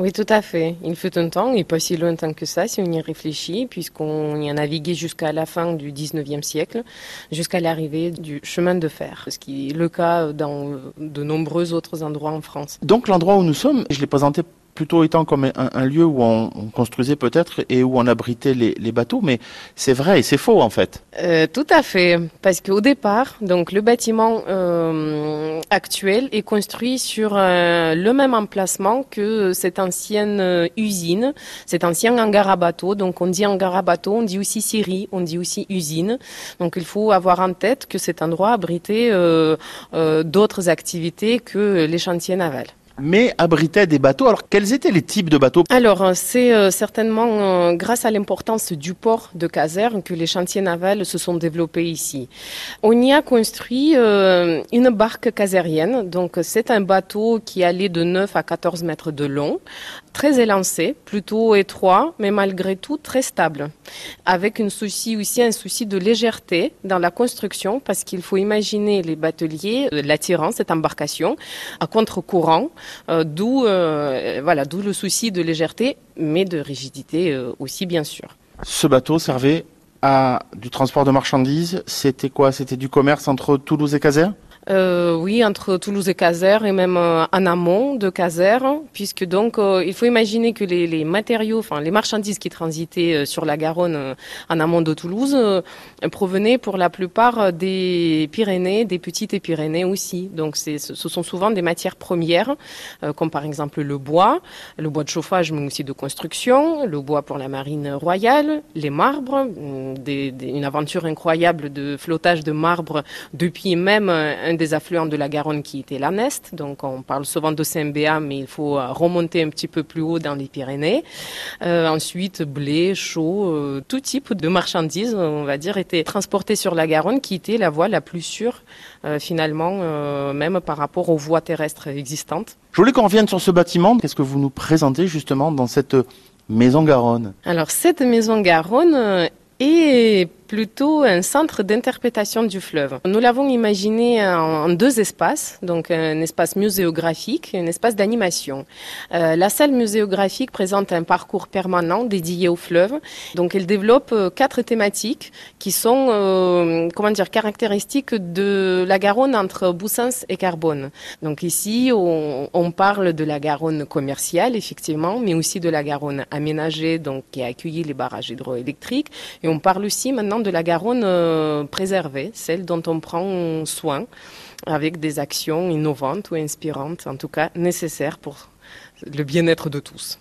Oui, tout à fait. Il fut un temps, et pas si longtemps que ça, si on y réfléchit, puisqu'on y a navigué jusqu'à la fin du 19e siècle, jusqu'à l'arrivée du chemin de fer, ce qui est le cas dans de nombreux autres endroits en France. Donc l'endroit où nous sommes, je l'ai présenté plutôt étant comme un, lieu où on, construisait peut-être et où on abritait les, bateaux, mais c'est vrai et c'est faux en fait. Euh, tout à fait, parce qu'au départ, donc le bâtiment euh, actuel est construit sur euh, le même emplacement que cette ancienne usine, cet ancien hangar à bateaux. Donc on dit hangar à bateaux, on dit aussi scierie, on dit aussi usine. Donc il faut avoir en tête que cet endroit abritait d'autres activités que les chantiers navals mais abritait des bateaux. Alors, quels étaient les types de bateaux? Alors, euh, c'est euh, certainement euh, grâce à l'importance du port de Caserne que les chantiers navals se sont développés ici. On y a construit une barque casérienne. Donc, c'est un bateau qui allait de 9 à 14 mètres de long, très élancé, plutôt étroit, mais malgré tout très stable. Avec une souci aussi un souci de légèreté dans la construction, parce qu'il faut imaginer les bateliers l'attirant cette embarcation à contre-courant d'où euh, voilà, d'où le souci de légèreté, mais de rigidité euh, aussi bien sûr. Ce bateau servait à du transport de marchandises. C'était quoi? C'était du commerce entre Toulouse et Caser? Euh, oui, entre Toulouse et Caser et même euh, en amont de Caser, puisque donc euh, il faut imaginer que les, matériaux, enfin les marchandises qui transitaient euh, sur la Garonne en amont de Toulouse provenaient pour la plupart des Pyrénées, des petites Pyrénées aussi. Donc ce sont souvent des matières premières, comme par exemple le bois, le bois de chauffage, mais aussi de construction, le bois pour la marine royale, les marbres, des, une aventure incroyable de flottage de marbre depuis même un des affluents de la Garonne qui était la Nest. Donc on parle souvent de Saint-Béat, mais il faut euh, remonter un petit peu plus haut dans les Pyrénées. Euh, ensuite, blé, chaud, euh, tout type de marchandises, on va dire, étaient transportées sur la Garonne, qui était la voie la plus sûre finalement, même par rapport aux voies terrestres existantes. Je voulais qu'on revienne sur ce bâtiment. Qu'est-ce que vous nous présentez justement dans cette maison Garonne? Alors cette maison Garonne est plutôt un centre d'interprétation du fleuve. Nous l'avons imaginé en deux espaces, donc un espace muséographique et un espace d'animation. Euh, la salle muséographique présente un parcours permanent dédié au fleuve. Donc elle développe euh, quatre thématiques qui sont euh, comment dire caractéristiques de la Garonne entre Boussens et Carbone. Donc ici on, parle de la Garonne commerciale effectivement, mais aussi de la Garonne aménagée donc qui a accueilli les barrages hydroélectriques et on parle aussi maintenant de la Garonne euh, préservée, celle dont on prend soin avec des actions innovantes ou inspirantes, en tout cas nécessaires pour le bien-être de tous.